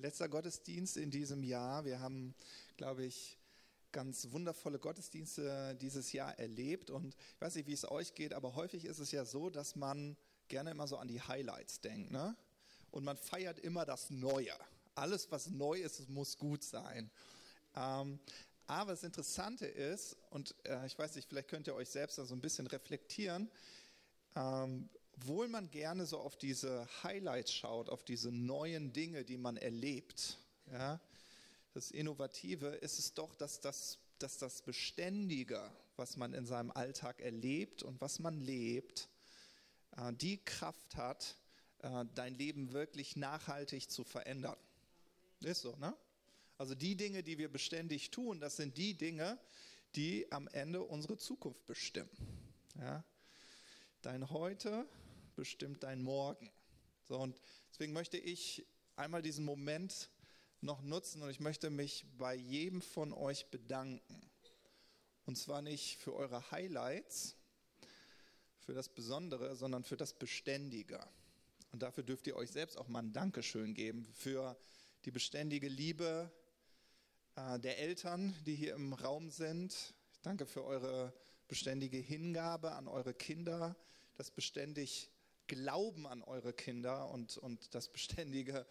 letzter Gottesdienst in diesem Jahr. Wir haben, glaube ich, ganz wundervolle Gottesdienste dieses Jahr erlebt. Und ich weiß nicht, wie es euch geht, aber häufig ist es ja so, dass man gerne immer so an die Highlights denkt. Ne? Und man feiert immer das Neue. Alles, was neu ist, muss gut sein. Ähm, aber das Interessante ist, und äh, ich weiß nicht, vielleicht könnt ihr euch selbst da so ein bisschen reflektieren, ähm, obwohl man gerne so auf diese Highlights schaut, auf diese neuen Dinge, die man erlebt, ja, das Innovative ist es doch, dass das, dass das Beständige, was man in seinem Alltag erlebt und was man lebt, äh, die Kraft hat, äh, dein Leben wirklich nachhaltig zu verändern. Ist so, ne? Also die Dinge, die wir beständig tun, das sind die Dinge, die am Ende unsere Zukunft bestimmen. Ja? Dein Heute bestimmt dein Morgen. So, und deswegen möchte ich einmal diesen Moment noch nutzen und ich möchte mich bei jedem von euch bedanken. Und zwar nicht für eure Highlights, für das Besondere, sondern für das Beständige. Und dafür dürft ihr euch selbst auch mal ein Dankeschön geben für die beständige Liebe äh, der Eltern, die hier im Raum sind. Danke für eure beständige Hingabe an eure Kinder, das beständig Glauben an eure Kinder und, und das beständige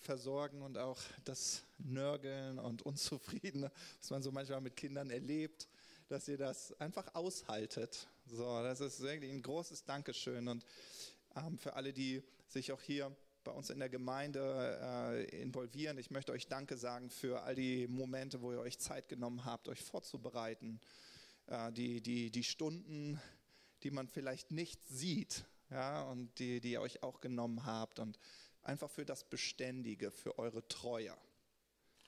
Versorgen und auch das Nörgeln und Unzufriedene, was man so manchmal mit Kindern erlebt, dass ihr das einfach aushaltet. So, das ist wirklich ein großes Dankeschön und ähm, für alle, die sich auch hier bei uns in der Gemeinde äh, involvieren. Ich möchte euch Danke sagen für all die Momente, wo ihr euch Zeit genommen habt, euch vorzubereiten, äh, die, die, die Stunden, die man vielleicht nicht sieht, ja, und die, die ihr euch auch genommen habt und einfach für das Beständige, für eure Treue.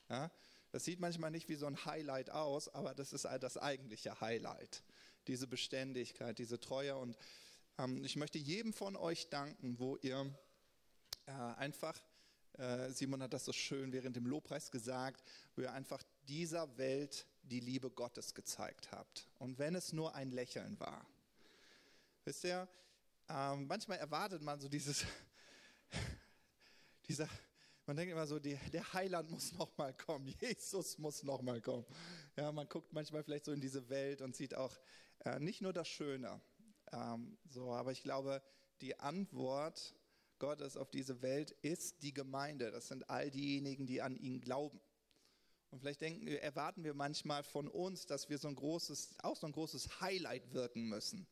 Ja, das sieht manchmal nicht wie so ein Highlight aus, aber das ist das eigentliche Highlight. Diese Beständigkeit, diese Treue. Und ähm, ich möchte jedem von euch danken, wo ihr äh, einfach, äh, Simon hat das so schön während dem Lobpreis gesagt, wo ihr einfach dieser Welt die Liebe Gottes gezeigt habt. Und wenn es nur ein Lächeln war. Wisst ihr, ähm, manchmal erwartet man so dieses, dieser, man denkt immer so, die, der Heiland muss nochmal kommen, Jesus muss nochmal kommen. Ja, man guckt manchmal vielleicht so in diese Welt und sieht auch äh, nicht nur das Schöne. Ähm, so, aber ich glaube, die Antwort Gottes auf diese Welt ist die Gemeinde. Das sind all diejenigen, die an ihn glauben. Und vielleicht denken, erwarten wir manchmal von uns, dass wir so ein großes, auch so ein großes Highlight wirken müssen.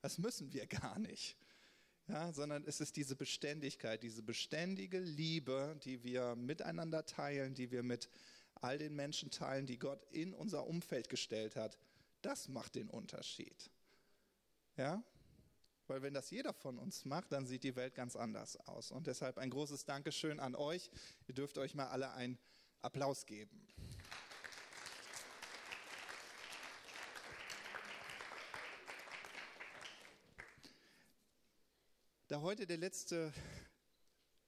Das müssen wir gar nicht ja, sondern es ist diese Beständigkeit, diese beständige Liebe, die wir miteinander teilen, die wir mit all den Menschen teilen, die Gott in unser Umfeld gestellt hat. Das macht den Unterschied. Ja? Weil wenn das jeder von uns macht, dann sieht die Welt ganz anders aus. Und deshalb ein großes Dankeschön an euch. Ihr dürft euch mal alle einen Applaus geben. Da heute der letzte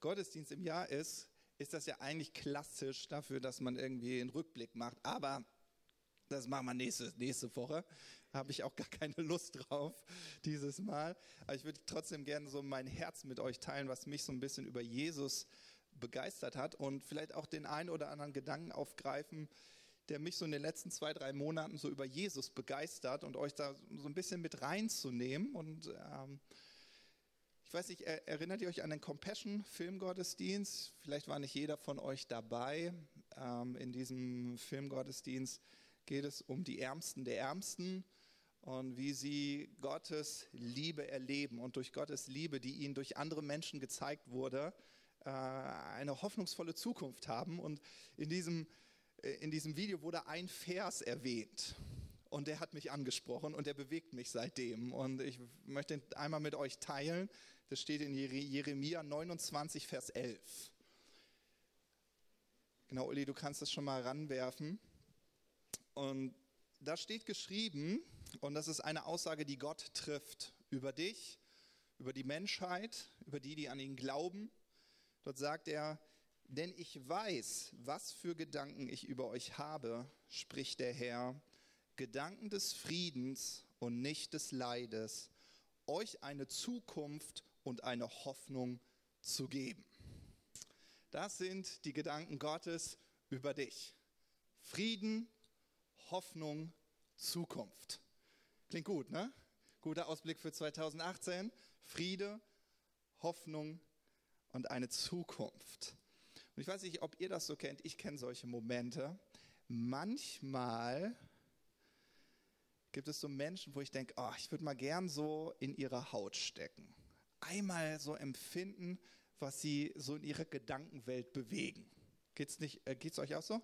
Gottesdienst im Jahr ist, ist das ja eigentlich klassisch dafür, dass man irgendwie einen Rückblick macht. Aber das machen wir nächste, nächste Woche. Habe ich auch gar keine Lust drauf dieses Mal. Aber ich würde trotzdem gerne so mein Herz mit euch teilen, was mich so ein bisschen über Jesus begeistert hat und vielleicht auch den einen oder anderen Gedanken aufgreifen, der mich so in den letzten zwei, drei Monaten so über Jesus begeistert und euch da so ein bisschen mit reinzunehmen und ähm, weiß nicht, erinnert ihr euch an den Compassion-Filmgottesdienst? Vielleicht war nicht jeder von euch dabei. Ähm, in diesem Filmgottesdienst geht es um die Ärmsten der Ärmsten und wie sie Gottes Liebe erleben und durch Gottes Liebe, die ihnen durch andere Menschen gezeigt wurde, äh, eine hoffnungsvolle Zukunft haben. Und in diesem, äh, in diesem Video wurde ein Vers erwähnt und der hat mich angesprochen und der bewegt mich seitdem. Und ich möchte einmal mit euch teilen. Das steht in Jeremia 29, Vers 11. Genau, Uli, du kannst das schon mal ranwerfen. Und da steht geschrieben, und das ist eine Aussage, die Gott trifft über dich, über die Menschheit, über die, die an ihn glauben. Dort sagt er, denn ich weiß, was für Gedanken ich über euch habe, spricht der Herr, Gedanken des Friedens und nicht des Leides, euch eine Zukunft und eine Hoffnung zu geben. Das sind die Gedanken Gottes über dich. Frieden, Hoffnung, Zukunft. Klingt gut, ne? Guter Ausblick für 2018. Friede, Hoffnung und eine Zukunft. Und ich weiß nicht, ob ihr das so kennt. Ich kenne solche Momente. Manchmal gibt es so Menschen, wo ich denke, oh, ich würde mal gern so in ihre Haut stecken. Einmal so empfinden, was sie so in ihrer Gedankenwelt bewegen. Geht's nicht, äh, geht's euch auch so?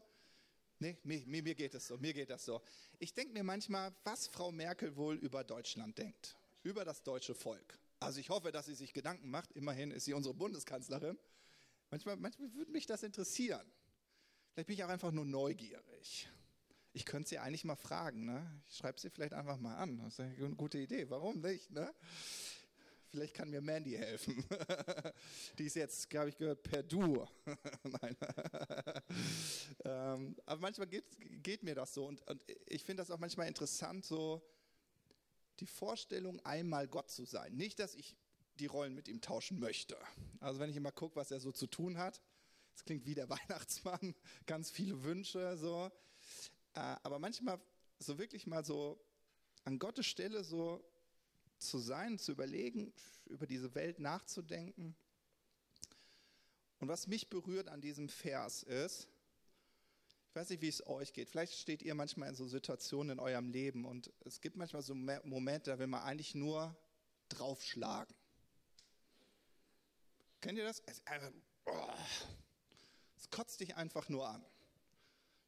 Nee, mir, mir, mir geht es so, mir geht das so. Ich denke mir manchmal, was Frau Merkel wohl über Deutschland denkt, über das deutsche Volk. Also ich hoffe, dass sie sich Gedanken macht. Immerhin ist sie unsere Bundeskanzlerin. Manchmal, manchmal würde mich das interessieren. Vielleicht bin ich auch einfach nur neugierig. Ich könnte sie eigentlich mal fragen. Ne? Ich schreibe sie vielleicht einfach mal an. Das ist eine gute Idee. Warum nicht? Ne? Vielleicht kann mir Mandy helfen. Die ist jetzt, glaube ich, gehört per Du. Nein. ähm, aber manchmal geht, geht, mir das so. Und, und ich finde das auch manchmal interessant, so die Vorstellung, einmal Gott zu sein. Nicht, dass ich die Rollen mit ihm tauschen möchte. Also wenn ich immer gucke, was er so zu tun hat, das klingt wie der Weihnachtsmann, ganz viele Wünsche, so. Äh, aber manchmal so wirklich mal so an Gottes Stelle so zu sein, zu überlegen, über diese Welt nachzudenken. Und was mich berührt an diesem Vers ist, ich weiß nicht, wie es euch geht. Vielleicht steht ihr manchmal in so Situationen in eurem Leben und es gibt manchmal so Momente, da will man eigentlich nur draufschlagen. Kennt ihr das? Es, oh, es kotzt dich einfach nur an.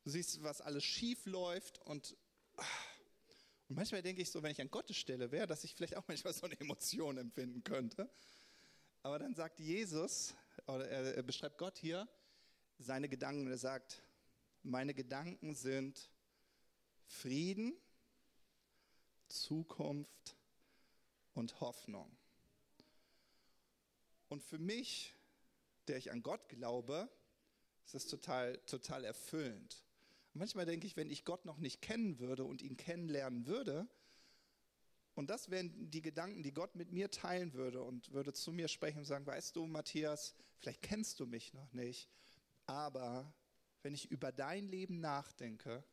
Du siehst, was alles schief läuft und oh, und manchmal denke ich so, wenn ich an Gottes Stelle wäre, dass ich vielleicht auch manchmal so eine Emotion empfinden könnte. Aber dann sagt Jesus, oder er beschreibt Gott hier, seine Gedanken. Er sagt, meine Gedanken sind Frieden, Zukunft und Hoffnung. Und für mich, der ich an Gott glaube, ist das total, total erfüllend. Manchmal denke ich, wenn ich Gott noch nicht kennen würde und ihn kennenlernen würde, und das wären die Gedanken, die Gott mit mir teilen würde und würde zu mir sprechen und sagen, weißt du, Matthias, vielleicht kennst du mich noch nicht, aber wenn ich über dein Leben nachdenke,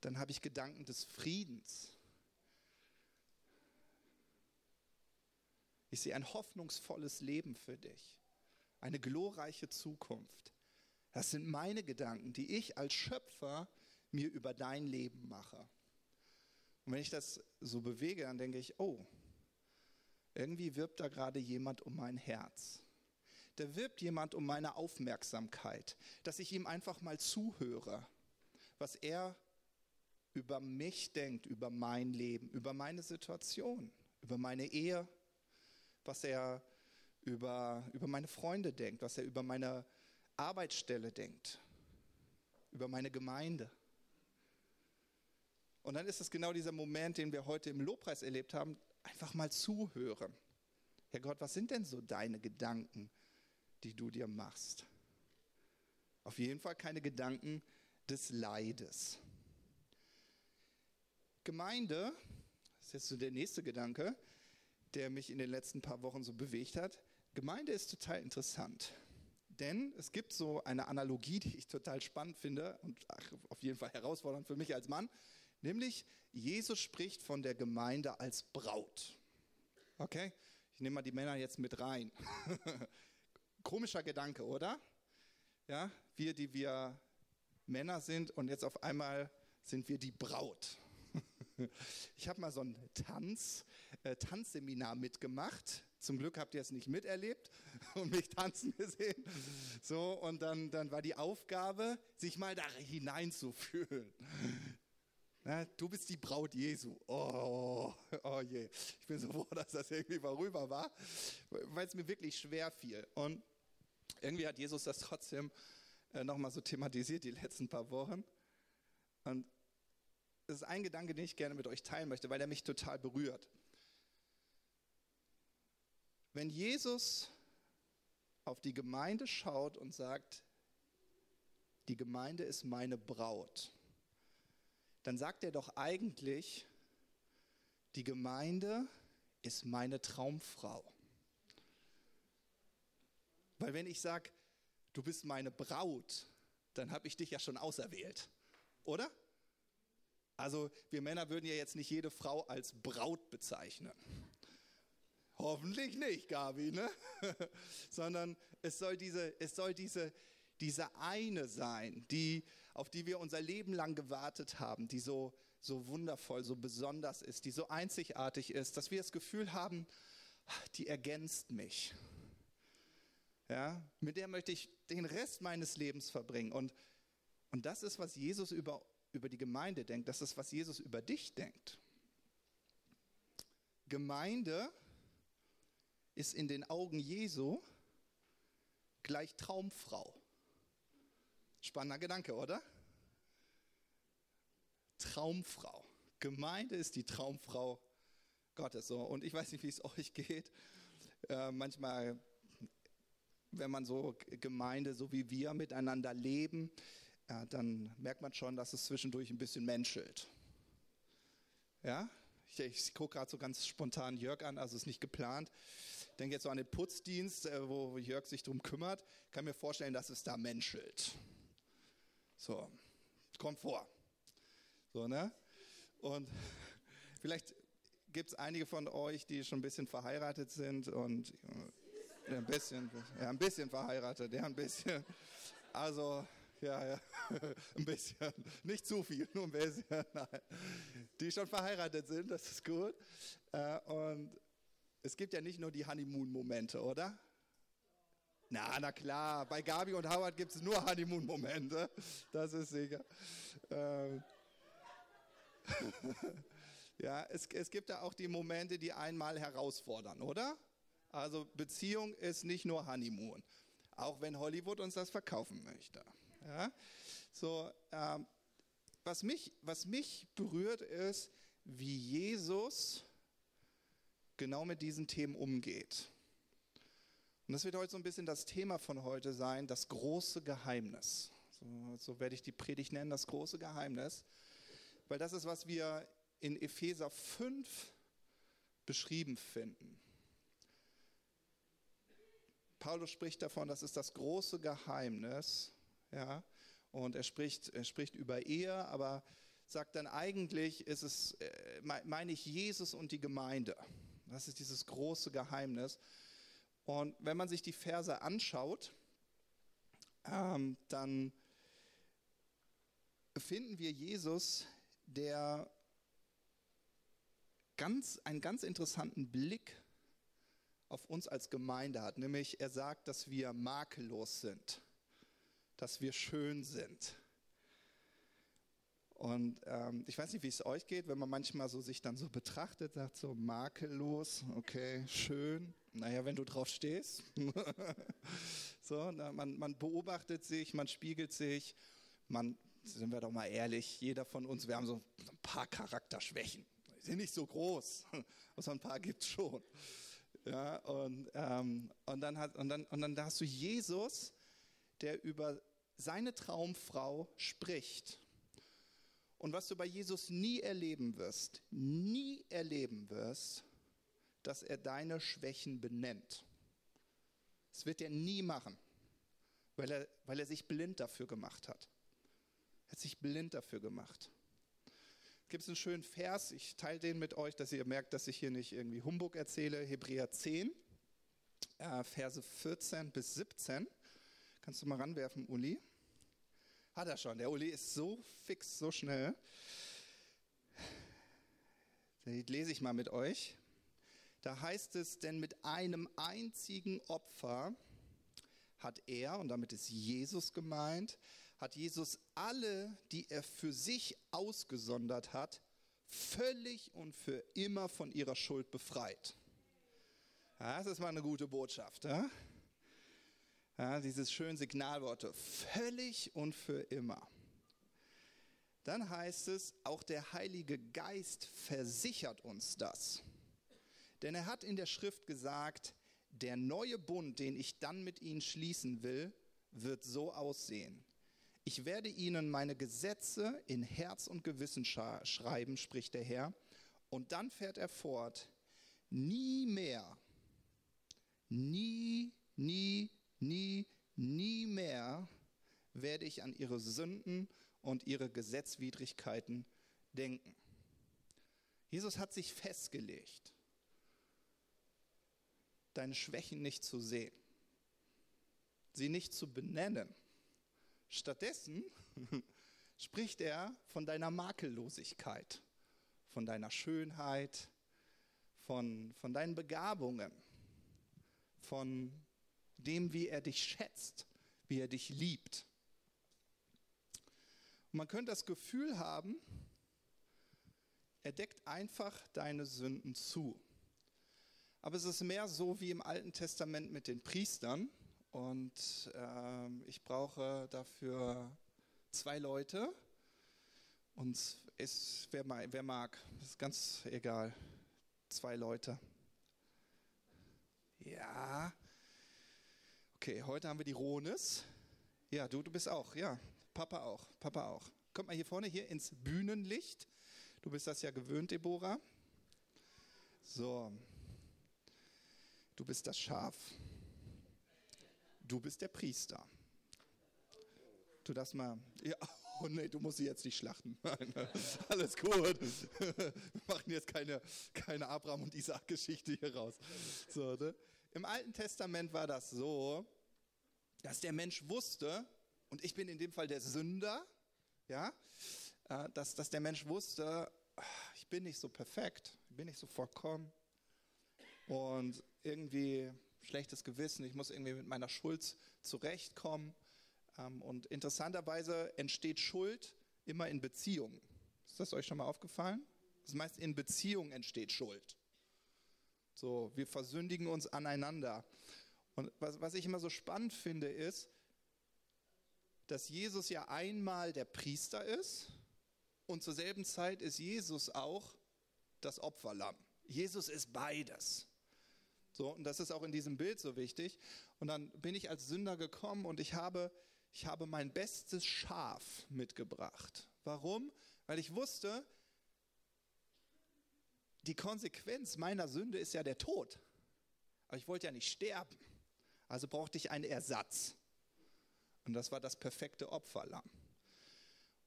dann habe ich Gedanken des Friedens. Ich sehe ein hoffnungsvolles Leben für dich, eine glorreiche Zukunft. Das sind meine Gedanken, die ich als Schöpfer mir über dein Leben mache. Und wenn ich das so bewege, dann denke ich, oh, irgendwie wirbt da gerade jemand um mein Herz. Da wirbt jemand um meine Aufmerksamkeit, dass ich ihm einfach mal zuhöre, was er über mich denkt, über mein Leben, über meine Situation, über meine Ehe, was er über, über meine Freunde denkt, was er über meine Arbeitsstelle denkt, über meine Gemeinde. Und dann ist es genau dieser Moment, den wir heute im Lobpreis erlebt haben, einfach mal zuhören. Herr Gott, was sind denn so deine Gedanken, die du dir machst? Auf jeden Fall keine Gedanken des Leides. Gemeinde, das ist jetzt so der nächste Gedanke, der mich in den letzten paar Wochen so bewegt hat. Gemeinde ist total interessant. Denn es gibt so eine Analogie, die ich total spannend finde und ach, auf jeden Fall herausfordernd für mich als Mann, nämlich Jesus spricht von der Gemeinde als Braut. Okay, ich nehme mal die Männer jetzt mit rein. Komischer Gedanke, oder? Ja, wir, die wir Männer sind und jetzt auf einmal sind wir die Braut. Ich habe mal so ein Tanz, äh, Tanzseminar mitgemacht zum Glück habt ihr es nicht miterlebt und mich tanzen gesehen. So, und dann, dann war die Aufgabe, sich mal da hineinzufühlen. Na, du bist die Braut Jesu. Oh, oh je. Ich bin so froh, dass das irgendwie vorüber war, weil es mir wirklich schwer fiel. Und irgendwie hat Jesus das trotzdem äh, nochmal so thematisiert die letzten paar Wochen. Und es ist ein Gedanke, den ich gerne mit euch teilen möchte, weil er mich total berührt. Wenn Jesus auf die Gemeinde schaut und sagt, die Gemeinde ist meine Braut, dann sagt er doch eigentlich, die Gemeinde ist meine Traumfrau. Weil wenn ich sage, du bist meine Braut, dann habe ich dich ja schon auserwählt. Oder? Also wir Männer würden ja jetzt nicht jede Frau als Braut bezeichnen. Hoffentlich nicht, Gabi, ne? Sondern es soll diese, es soll diese, diese eine sein, die, auf die wir unser Leben lang gewartet haben, die so, so wundervoll, so besonders ist, die so einzigartig ist, dass wir das Gefühl haben, die ergänzt mich. Ja, mit der möchte ich den Rest meines Lebens verbringen. Und, und das ist, was Jesus über, über die Gemeinde denkt. Das ist, was Jesus über dich denkt. Gemeinde ist in den Augen Jesu gleich Traumfrau. Spannender Gedanke, oder? Traumfrau. Gemeinde ist die Traumfrau Gottes. So. Und ich weiß nicht, wie es euch geht. Äh, manchmal, wenn man so Gemeinde, so wie wir miteinander leben, äh, dann merkt man schon, dass es zwischendurch ein bisschen menschelt. Ja? Ich, ich gucke gerade so ganz spontan Jörg an, also ist nicht geplant. Denke jetzt so an den Putzdienst, äh, wo Jörg sich darum kümmert. Kann mir vorstellen, dass es da menschelt. So, kommt vor. So, ne? Und vielleicht gibt es einige von euch, die schon ein bisschen verheiratet sind und ja, ein bisschen, ja, ein bisschen verheiratet, ja, ein bisschen. Also, ja, ja, ein bisschen. Nicht zu viel, nur ein bisschen. Nein. Die schon verheiratet sind, das ist gut. Äh, und es gibt ja nicht nur die Honeymoon-Momente, oder? Na, na klar, bei Gabi und Howard gibt es nur Honeymoon-Momente. Das ist sicher. Ähm, ja, es, es gibt ja auch die Momente, die einmal herausfordern, oder? Also Beziehung ist nicht nur Honeymoon, auch wenn Hollywood uns das verkaufen möchte. Ja? So, ähm, was, mich, was mich berührt ist, wie Jesus genau mit diesen Themen umgeht. Und das wird heute so ein bisschen das Thema von heute sein, das große Geheimnis. So, so werde ich die Predigt nennen, das große Geheimnis. Weil das ist, was wir in Epheser 5 beschrieben finden. Paulus spricht davon, das ist das große Geheimnis, ja, und er spricht, er spricht über Ehe, aber sagt dann eigentlich, ist es, äh, meine ich Jesus und die Gemeinde. Das ist dieses große Geheimnis. Und wenn man sich die Verse anschaut, ähm, dann finden wir Jesus, der ganz, einen ganz interessanten Blick auf uns als Gemeinde hat. Nämlich er sagt, dass wir makellos sind dass wir schön sind. Und ähm, ich weiß nicht, wie es euch geht, wenn man manchmal so sich dann so betrachtet, sagt so makellos, okay, schön. Naja, wenn du drauf stehst. so, na, man, man beobachtet sich, man spiegelt sich, man, sind wir doch mal ehrlich, jeder von uns, wir haben so ein paar Charakterschwächen. Die sind nicht so groß, aber so ein paar gibt es schon. Ja, und, ähm, und, dann hat, und, dann, und dann hast du Jesus, der über seine Traumfrau spricht. Und was du bei Jesus nie erleben wirst, nie erleben wirst, dass er deine Schwächen benennt. Das wird er nie machen, weil er, weil er sich blind dafür gemacht hat. Er hat sich blind dafür gemacht. Es gibt einen schönen Vers, ich teile den mit euch, dass ihr merkt, dass ich hier nicht irgendwie Humbug erzähle. Hebräer 10, äh, Verse 14 bis 17. Kannst du mal ranwerfen, Uli? Hat er schon. Der Uli ist so fix, so schnell. Das lese ich mal mit euch. Da heißt es, denn mit einem einzigen Opfer hat er, und damit ist Jesus gemeint, hat Jesus alle, die er für sich ausgesondert hat, völlig und für immer von ihrer Schuld befreit. Das ist mal eine gute Botschaft. Ja? Ja, dieses schönen Signalworte, völlig und für immer. Dann heißt es, auch der Heilige Geist versichert uns das. Denn er hat in der Schrift gesagt, der neue Bund, den ich dann mit ihnen schließen will, wird so aussehen. Ich werde ihnen meine Gesetze in Herz und Gewissen schreiben, spricht der Herr. Und dann fährt er fort, nie mehr, nie, nie Nie, nie mehr werde ich an ihre Sünden und ihre Gesetzwidrigkeiten denken. Jesus hat sich festgelegt, deine Schwächen nicht zu sehen, sie nicht zu benennen. Stattdessen spricht er von deiner Makellosigkeit, von deiner Schönheit, von, von deinen Begabungen, von dem, wie er dich schätzt, wie er dich liebt. Und man könnte das Gefühl haben, er deckt einfach deine Sünden zu. Aber es ist mehr so wie im Alten Testament mit den Priestern. Und äh, ich brauche dafür zwei Leute. Und es, wer, wer mag, ist ganz egal. Zwei Leute. Ja. Okay, heute haben wir die Ronis. Ja, du, du bist auch. Ja, Papa auch. Papa auch. Kommt mal hier vorne, hier ins Bühnenlicht. Du bist das ja gewöhnt, Deborah. So. Du bist das Schaf. Du bist der Priester. Du darfst mal. Ja, oh nee, du musst sie jetzt nicht schlachten. Alles gut. Wir machen jetzt keine, keine Abraham und Isaac-Geschichte hier raus. So, ne? Im Alten Testament war das so, dass der Mensch wusste, und ich bin in dem Fall der Sünder, ja, äh, dass, dass der Mensch wusste, ich bin nicht so perfekt, ich bin nicht so vollkommen und irgendwie schlechtes Gewissen, ich muss irgendwie mit meiner Schuld zurechtkommen. Ähm, und interessanterweise entsteht Schuld immer in Beziehungen. Ist das euch schon mal aufgefallen? Das meist in Beziehungen entsteht Schuld. So, wir versündigen uns aneinander. Und was, was ich immer so spannend finde, ist, dass Jesus ja einmal der Priester ist und zur selben Zeit ist Jesus auch das Opferlamm. Jesus ist beides. So, und das ist auch in diesem Bild so wichtig. Und dann bin ich als Sünder gekommen und ich habe, ich habe mein bestes Schaf mitgebracht. Warum? Weil ich wusste, die Konsequenz meiner Sünde ist ja der Tod. Aber ich wollte ja nicht sterben. Also brauchte ich einen Ersatz. Und das war das perfekte Opferlamm.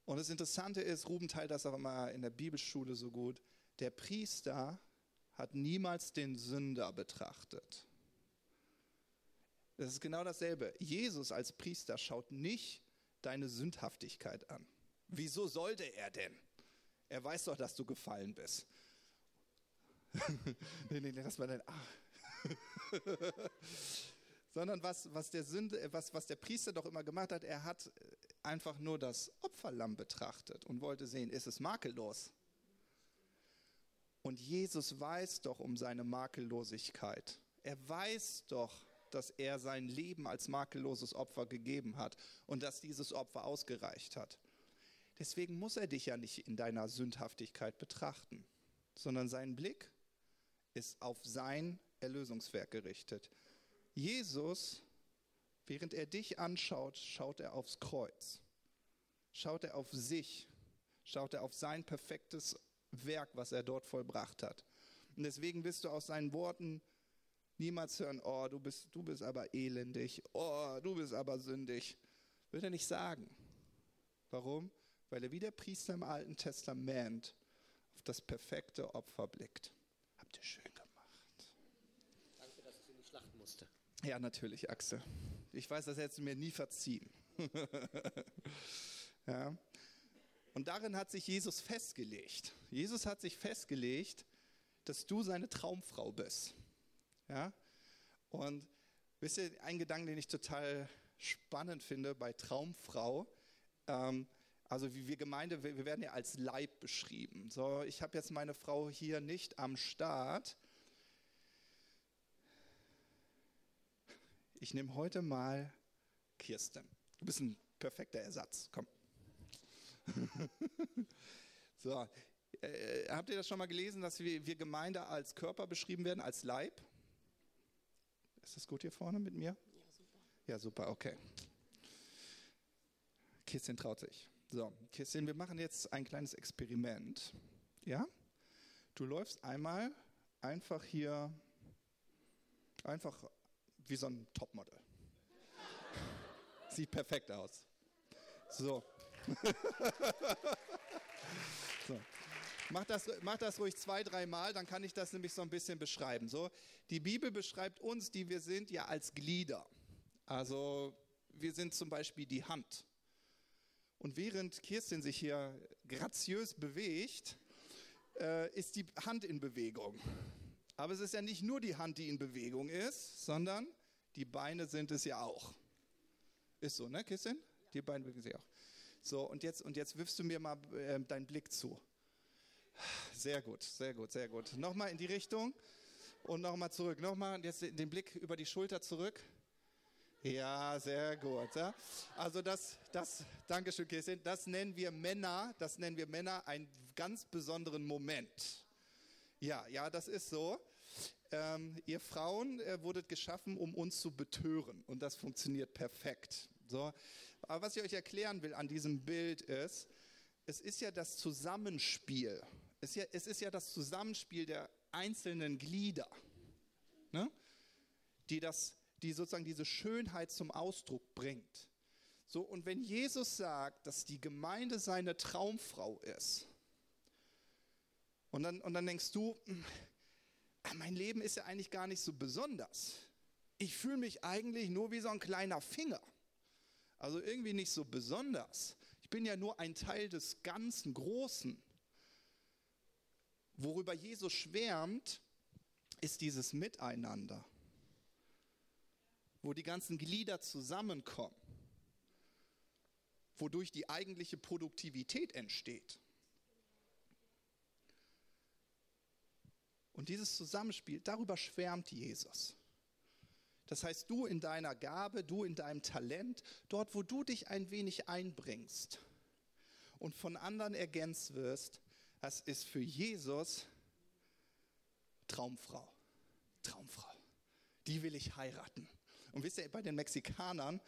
Und das Interessante ist, Ruben teilt das auch immer in der Bibelschule so gut, der Priester hat niemals den Sünder betrachtet. Das ist genau dasselbe. Jesus als Priester schaut nicht deine Sündhaftigkeit an. Wieso sollte er denn? Er weiß doch, dass du gefallen bist. nee, nee, nee, das war dein. Ah. sondern was, was, der Sünde, was, was der Priester doch immer gemacht hat, er hat einfach nur das Opferlamm betrachtet und wollte sehen, ist es makellos. Und Jesus weiß doch um seine Makellosigkeit. Er weiß doch, dass er sein Leben als makelloses Opfer gegeben hat und dass dieses Opfer ausgereicht hat. Deswegen muss er dich ja nicht in deiner Sündhaftigkeit betrachten, sondern sein Blick ist auf sein Erlösungswerk gerichtet. Jesus, während er dich anschaut, schaut er aufs Kreuz. Schaut er auf sich, schaut er auf sein perfektes Werk, was er dort vollbracht hat. Und deswegen wirst du aus seinen Worten niemals hören, oh, du bist, du bist aber elendig, oh, du bist aber sündig. Wird er nicht sagen. Warum? Weil er wie der Priester im Alten Testament auf das perfekte Opfer blickt. Habt ihr schön Ja, natürlich, Axel. Ich weiß, das hättest du mir nie verziehen. ja. Und darin hat sich Jesus festgelegt. Jesus hat sich festgelegt, dass du seine Traumfrau bist. Ja? Und wisst ihr, ein Gedanke, den ich total spannend finde bei Traumfrau, ähm, also wie wir Gemeinde, wir werden ja als Leib beschrieben. So, ich habe jetzt meine Frau hier nicht am Start, ich nehme heute mal Kirsten. Du bist ein perfekter Ersatz. Komm. so, äh, habt ihr das schon mal gelesen, dass wir, wir Gemeinde als Körper beschrieben werden, als Leib? Ist das gut hier vorne mit mir? Ja, super. Ja, super, okay. Kirsten traut sich. So, Kirsten, wir machen jetzt ein kleines Experiment. Ja? Du läufst einmal einfach hier, einfach wie so ein Topmodel. Sieht perfekt aus. So. so. Mach das, mach das ruhig zwei, dreimal, dann kann ich das nämlich so ein bisschen beschreiben. So, die Bibel beschreibt uns, die wir sind, ja als Glieder. Also wir sind zum Beispiel die Hand. Und während Kirstin sich hier graziös bewegt, äh, ist die Hand in Bewegung. Aber es ist ja nicht nur die Hand, die in Bewegung ist, sondern die Beine sind es ja auch. Ist so, ne, Kirstin? Die Beine bewegen sich auch. So, und jetzt, und jetzt wirfst du mir mal äh, deinen Blick zu. Sehr gut, sehr gut, sehr gut. Nochmal in die Richtung und nochmal zurück. Nochmal jetzt den Blick über die Schulter zurück. Ja, sehr gut. Ja. Also das, das, Dankeschön, Kirsten, das nennen wir Männer, das nennen wir Männer einen ganz besonderen Moment. Ja, ja, das ist so. Ähm, ihr Frauen äh, wurdet geschaffen, um uns zu betören und das funktioniert perfekt. So. Aber was ich euch erklären will an diesem Bild ist, es ist ja das Zusammenspiel. Es ist ja, es ist ja das Zusammenspiel der einzelnen Glieder, ne? die, das, die sozusagen diese Schönheit zum Ausdruck bringt. So, und wenn Jesus sagt, dass die Gemeinde seine Traumfrau ist, und dann, und dann denkst du, hm, mein Leben ist ja eigentlich gar nicht so besonders. Ich fühle mich eigentlich nur wie so ein kleiner Finger. Also irgendwie nicht so besonders. Ich bin ja nur ein Teil des ganzen Großen. Worüber Jesus schwärmt, ist dieses Miteinander, wo die ganzen Glieder zusammenkommen, wodurch die eigentliche Produktivität entsteht. Und dieses Zusammenspiel, darüber schwärmt Jesus. Das heißt, du in deiner Gabe, du in deinem Talent, dort, wo du dich ein wenig einbringst und von anderen ergänzt wirst, das ist für Jesus Traumfrau. Traumfrau. Die will ich heiraten. Und wisst ihr, bei den Mexikanern,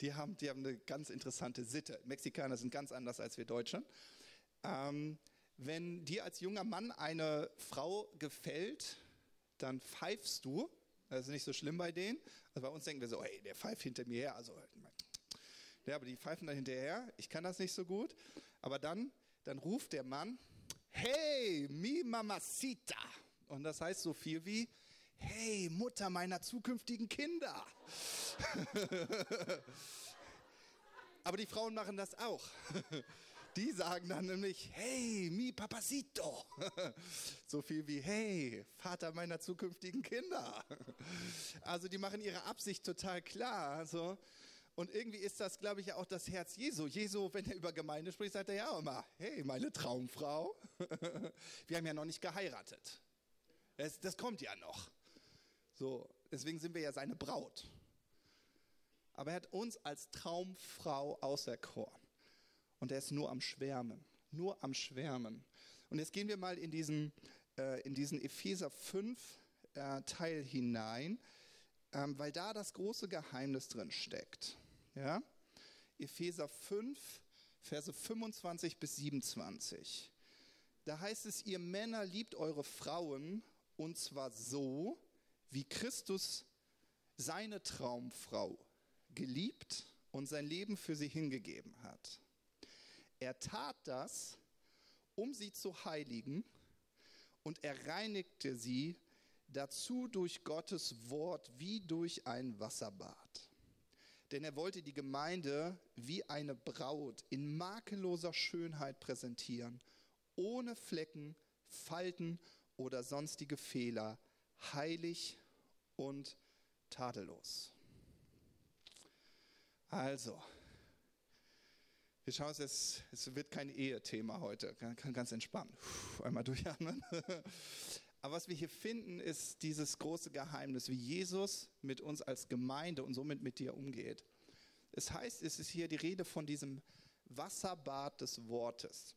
die haben, die haben eine ganz interessante Sitte. Mexikaner sind ganz anders als wir Deutschen. Ähm, wenn dir als junger Mann eine Frau gefällt, dann pfeifst du. Das ist nicht so schlimm bei denen. Also bei uns denken wir so, hey, der pfeift hinter mir her. Also, ja, aber die pfeifen dann hinterher. Ich kann das nicht so gut. Aber dann, dann ruft der Mann, hey, mi mamacita. Und das heißt so viel wie, hey, Mutter meiner zukünftigen Kinder. aber die Frauen machen das auch. Die sagen dann nämlich, hey, mi papacito. So viel wie, hey, Vater meiner zukünftigen Kinder. Also die machen ihre Absicht total klar. Also, und irgendwie ist das, glaube ich, auch das Herz Jesu. Jesu, wenn er über Gemeinde spricht, sagt er ja immer, hey, meine Traumfrau. Wir haben ja noch nicht geheiratet. Das, das kommt ja noch. So, deswegen sind wir ja seine Braut. Aber er hat uns als Traumfrau auserkoren. Und er ist nur am Schwärmen, nur am Schwärmen. Und jetzt gehen wir mal in diesen, äh, in diesen Epheser 5 äh, Teil hinein, ähm, weil da das große Geheimnis drin steckt. Ja? Epheser 5, Verse 25 bis 27. Da heißt es, ihr Männer liebt eure Frauen und zwar so, wie Christus seine Traumfrau geliebt und sein Leben für sie hingegeben hat. Er tat das, um sie zu heiligen, und er reinigte sie dazu durch Gottes Wort wie durch ein Wasserbad. Denn er wollte die Gemeinde wie eine Braut in makelloser Schönheit präsentieren, ohne Flecken, Falten oder sonstige Fehler, heilig und tadellos. Also, wir schauen es, es wird kein Ehethema heute, ganz entspannt. Einmal durchatmen. Aber was wir hier finden, ist dieses große Geheimnis, wie Jesus mit uns als Gemeinde und somit mit dir umgeht. Es heißt, es ist hier die Rede von diesem Wasserbad des Wortes.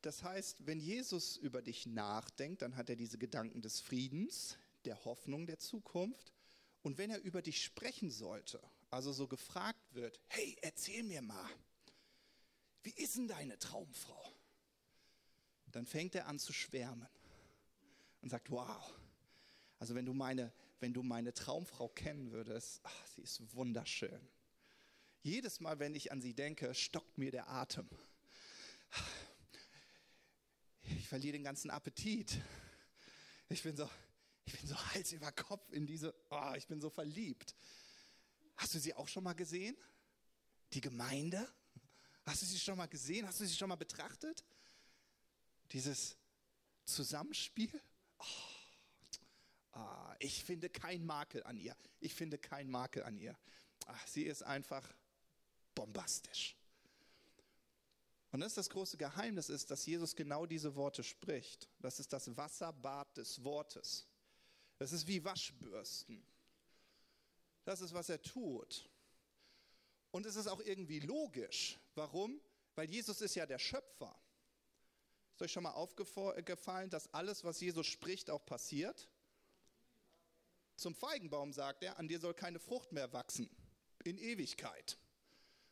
Das heißt, wenn Jesus über dich nachdenkt, dann hat er diese Gedanken des Friedens, der Hoffnung der Zukunft. Und wenn er über dich sprechen sollte, also so gefragt wird, hey, erzähl mir mal, wie ist denn deine Traumfrau? Dann fängt er an zu schwärmen und sagt, wow, also wenn du meine, wenn du meine Traumfrau kennen würdest, ach, sie ist wunderschön. Jedes Mal, wenn ich an sie denke, stockt mir der Atem. Ich verliere den ganzen Appetit. Ich bin so, ich bin so Hals über Kopf in diese, oh, ich bin so verliebt. Hast du sie auch schon mal gesehen? Die Gemeinde? Hast du sie schon mal gesehen? Hast du sie schon mal betrachtet? Dieses Zusammenspiel? Oh, ah, ich finde keinen Makel an ihr. Ich finde keinen Makel an ihr. Ach, sie ist einfach bombastisch. Und das ist das große Geheimnis, ist, dass Jesus genau diese Worte spricht. Das ist das Wasserbad des Wortes. Das ist wie Waschbürsten. Das ist, was er tut. Und es ist auch irgendwie logisch. Warum? Weil Jesus ist ja der Schöpfer. Ist euch schon mal aufgefallen, dass alles, was Jesus spricht, auch passiert? Zum Feigenbaum sagt er, an dir soll keine Frucht mehr wachsen. In Ewigkeit.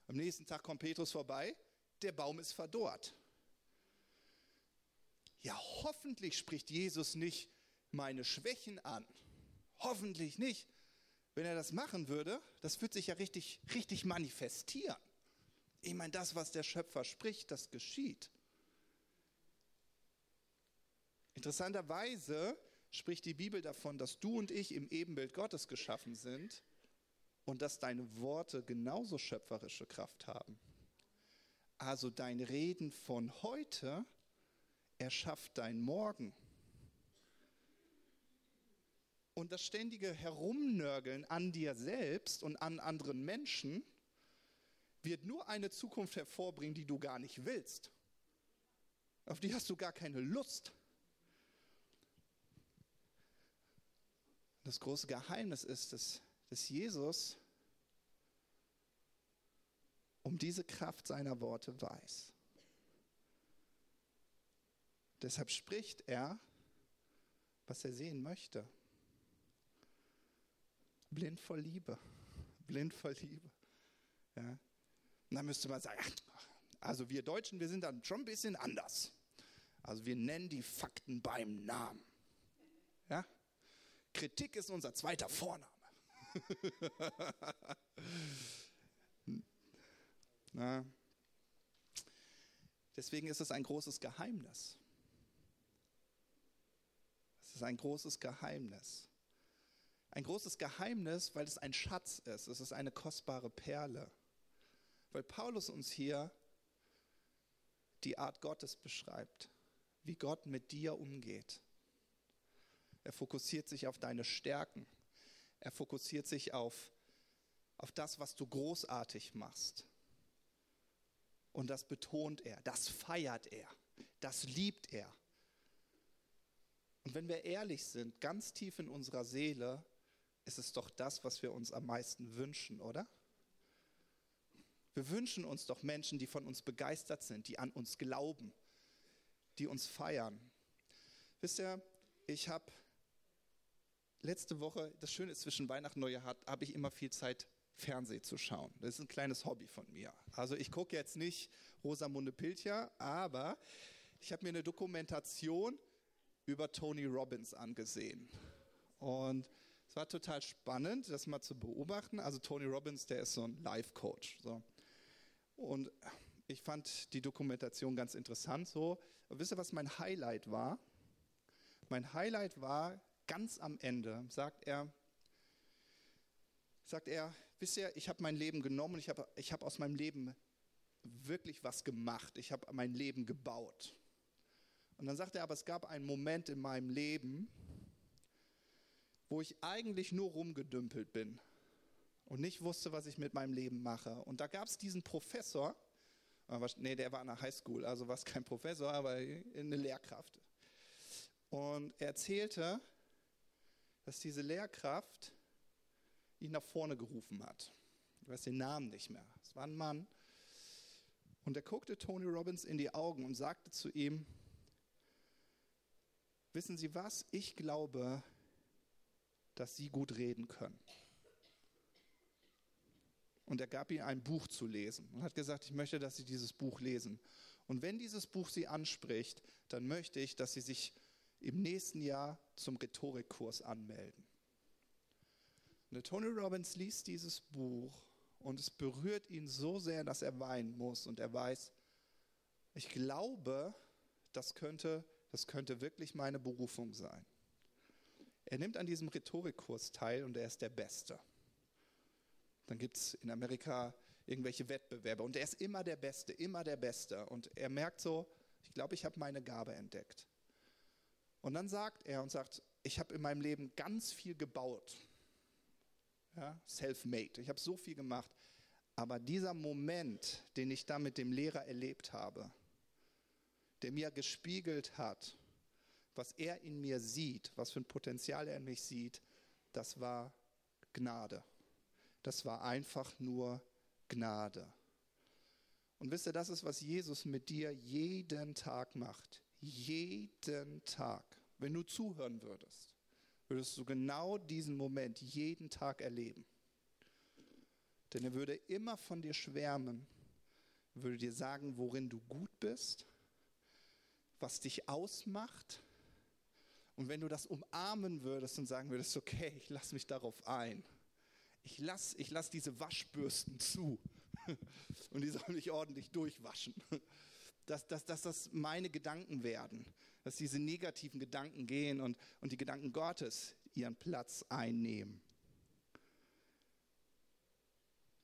Am nächsten Tag kommt Petrus vorbei, der Baum ist verdorrt. Ja, hoffentlich spricht Jesus nicht meine Schwächen an. Hoffentlich nicht. Wenn er das machen würde, das wird sich ja richtig, richtig manifestieren. Ich meine, das, was der Schöpfer spricht, das geschieht. Interessanterweise spricht die Bibel davon, dass du und ich im Ebenbild Gottes geschaffen sind und dass deine Worte genauso schöpferische Kraft haben. Also dein Reden von heute erschafft dein Morgen. Und das ständige Herumnörgeln an dir selbst und an anderen Menschen wird nur eine Zukunft hervorbringen, die du gar nicht willst. Auf die hast du gar keine Lust. Das große Geheimnis ist, dass, dass Jesus um diese Kraft seiner Worte weiß. Deshalb spricht er, was er sehen möchte. Blind vor Liebe. Blind vor Liebe. Ja. Und dann müsste man sagen, also wir Deutschen, wir sind dann schon ein bisschen anders. Also wir nennen die Fakten beim Namen. Ja? Kritik ist unser zweiter Vorname. Na, deswegen ist es ein großes Geheimnis. Es ist ein großes Geheimnis. Ein großes Geheimnis, weil es ein Schatz ist. Es ist eine kostbare Perle. Weil Paulus uns hier die Art Gottes beschreibt, wie Gott mit dir umgeht. Er fokussiert sich auf deine Stärken. Er fokussiert sich auf, auf das, was du großartig machst. Und das betont er, das feiert er, das liebt er. Und wenn wir ehrlich sind, ganz tief in unserer Seele, ist es doch das, was wir uns am meisten wünschen, oder? Wir wünschen uns doch Menschen, die von uns begeistert sind, die an uns glauben, die uns feiern. Wisst ihr, ich habe letzte Woche, das Schöne ist, zwischen Weihnachten und Neujahr habe ich immer viel Zeit, Fernsehen zu schauen. Das ist ein kleines Hobby von mir. Also ich gucke jetzt nicht Rosamunde Pilcher, aber ich habe mir eine Dokumentation über Tony Robbins angesehen. Und es war total spannend, das mal zu beobachten. Also Tony Robbins, der ist so ein Life-Coach. So. Und ich fand die Dokumentation ganz interessant. So, wisst ihr, was mein Highlight war? Mein Highlight war ganz am Ende, sagt er, sagt er, wisst ihr, ich habe mein Leben genommen und ich habe ich hab aus meinem Leben wirklich was gemacht. Ich habe mein Leben gebaut. Und dann sagt er, aber es gab einen Moment in meinem Leben, wo ich eigentlich nur rumgedümpelt bin und nicht wusste, was ich mit meinem Leben mache. Und da gab es diesen Professor, nee, der war an der Highschool, also war es kein Professor, aber eine Lehrkraft. Und er erzählte, dass diese Lehrkraft ihn nach vorne gerufen hat. Ich weiß den Namen nicht mehr. Es war ein Mann. Und er guckte Tony Robbins in die Augen und sagte zu ihm, wissen Sie was, ich glaube, dass Sie gut reden können. Und er gab ihm ein Buch zu lesen und hat gesagt, ich möchte, dass Sie dieses Buch lesen. Und wenn dieses Buch Sie anspricht, dann möchte ich, dass Sie sich im nächsten Jahr zum Rhetorikkurs anmelden. Und Tony Robbins liest dieses Buch und es berührt ihn so sehr, dass er weinen muss. Und er weiß, ich glaube, das könnte, das könnte wirklich meine Berufung sein. Er nimmt an diesem Rhetorikkurs teil und er ist der Beste. Dann gibt es in Amerika irgendwelche Wettbewerbe und er ist immer der Beste, immer der Beste. Und er merkt so, ich glaube, ich habe meine Gabe entdeckt. Und dann sagt er und sagt, ich habe in meinem Leben ganz viel gebaut. Ja, self-made. Ich habe so viel gemacht. Aber dieser Moment, den ich da mit dem Lehrer erlebt habe, der mir gespiegelt hat, was er in mir sieht, was für ein Potenzial er in mich sieht, das war Gnade. Das war einfach nur Gnade. Und wisst ihr, das ist, was Jesus mit dir jeden Tag macht. Jeden Tag. Wenn du zuhören würdest, würdest du genau diesen Moment jeden Tag erleben. Denn er würde immer von dir schwärmen, würde dir sagen, worin du gut bist, was dich ausmacht. Und wenn du das umarmen würdest und sagen würdest, okay, ich lasse mich darauf ein. Ich lasse ich lass diese Waschbürsten zu und die sollen mich ordentlich durchwaschen. Dass, dass, dass das meine Gedanken werden, dass diese negativen Gedanken gehen und, und die Gedanken Gottes ihren Platz einnehmen.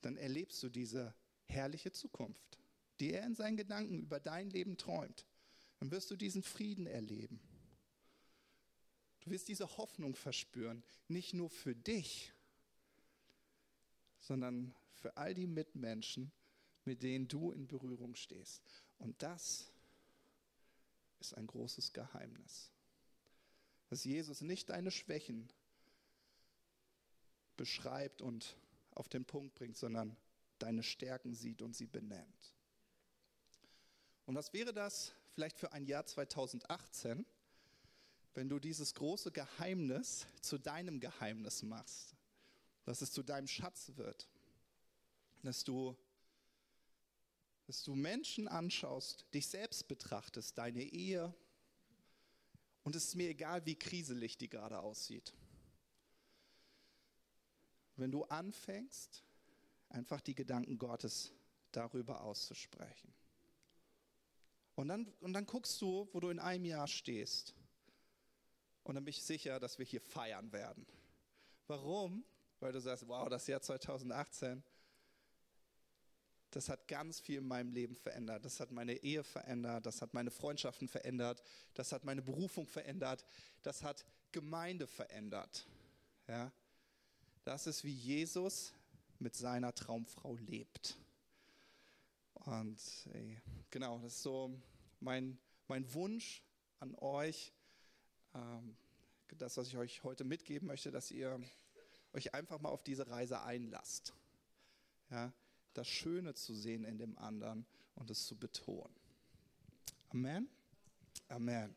Dann erlebst du diese herrliche Zukunft, die er in seinen Gedanken über dein Leben träumt. Dann wirst du diesen Frieden erleben. Du wirst diese Hoffnung verspüren, nicht nur für dich, sondern für all die Mitmenschen, mit denen du in Berührung stehst. Und das ist ein großes Geheimnis. Dass Jesus nicht deine Schwächen beschreibt und auf den Punkt bringt, sondern deine Stärken sieht und sie benennt. Und was wäre das vielleicht für ein Jahr 2018, wenn du dieses große Geheimnis zu deinem Geheimnis machst, dass es zu deinem Schatz wird, dass du, dass du Menschen anschaust, dich selbst betrachtest, deine Ehe, und es ist mir egal, wie kriselig die gerade aussieht. Wenn du anfängst, einfach die Gedanken Gottes darüber auszusprechen. Und dann, und dann guckst du, wo du in einem Jahr stehst. Und dann bin ich sicher, dass wir hier feiern werden. Warum? Weil du sagst, wow, das Jahr 2018, das hat ganz viel in meinem Leben verändert. Das hat meine Ehe verändert, das hat meine Freundschaften verändert, das hat meine Berufung verändert, das hat Gemeinde verändert. Ja? Das ist, wie Jesus mit seiner Traumfrau lebt. Und ey, genau, das ist so mein, mein Wunsch an euch, das, was ich euch heute mitgeben möchte, dass ihr euch einfach mal auf diese Reise einlasst. Ja, das Schöne zu sehen in dem anderen und es zu betonen. Amen. Amen.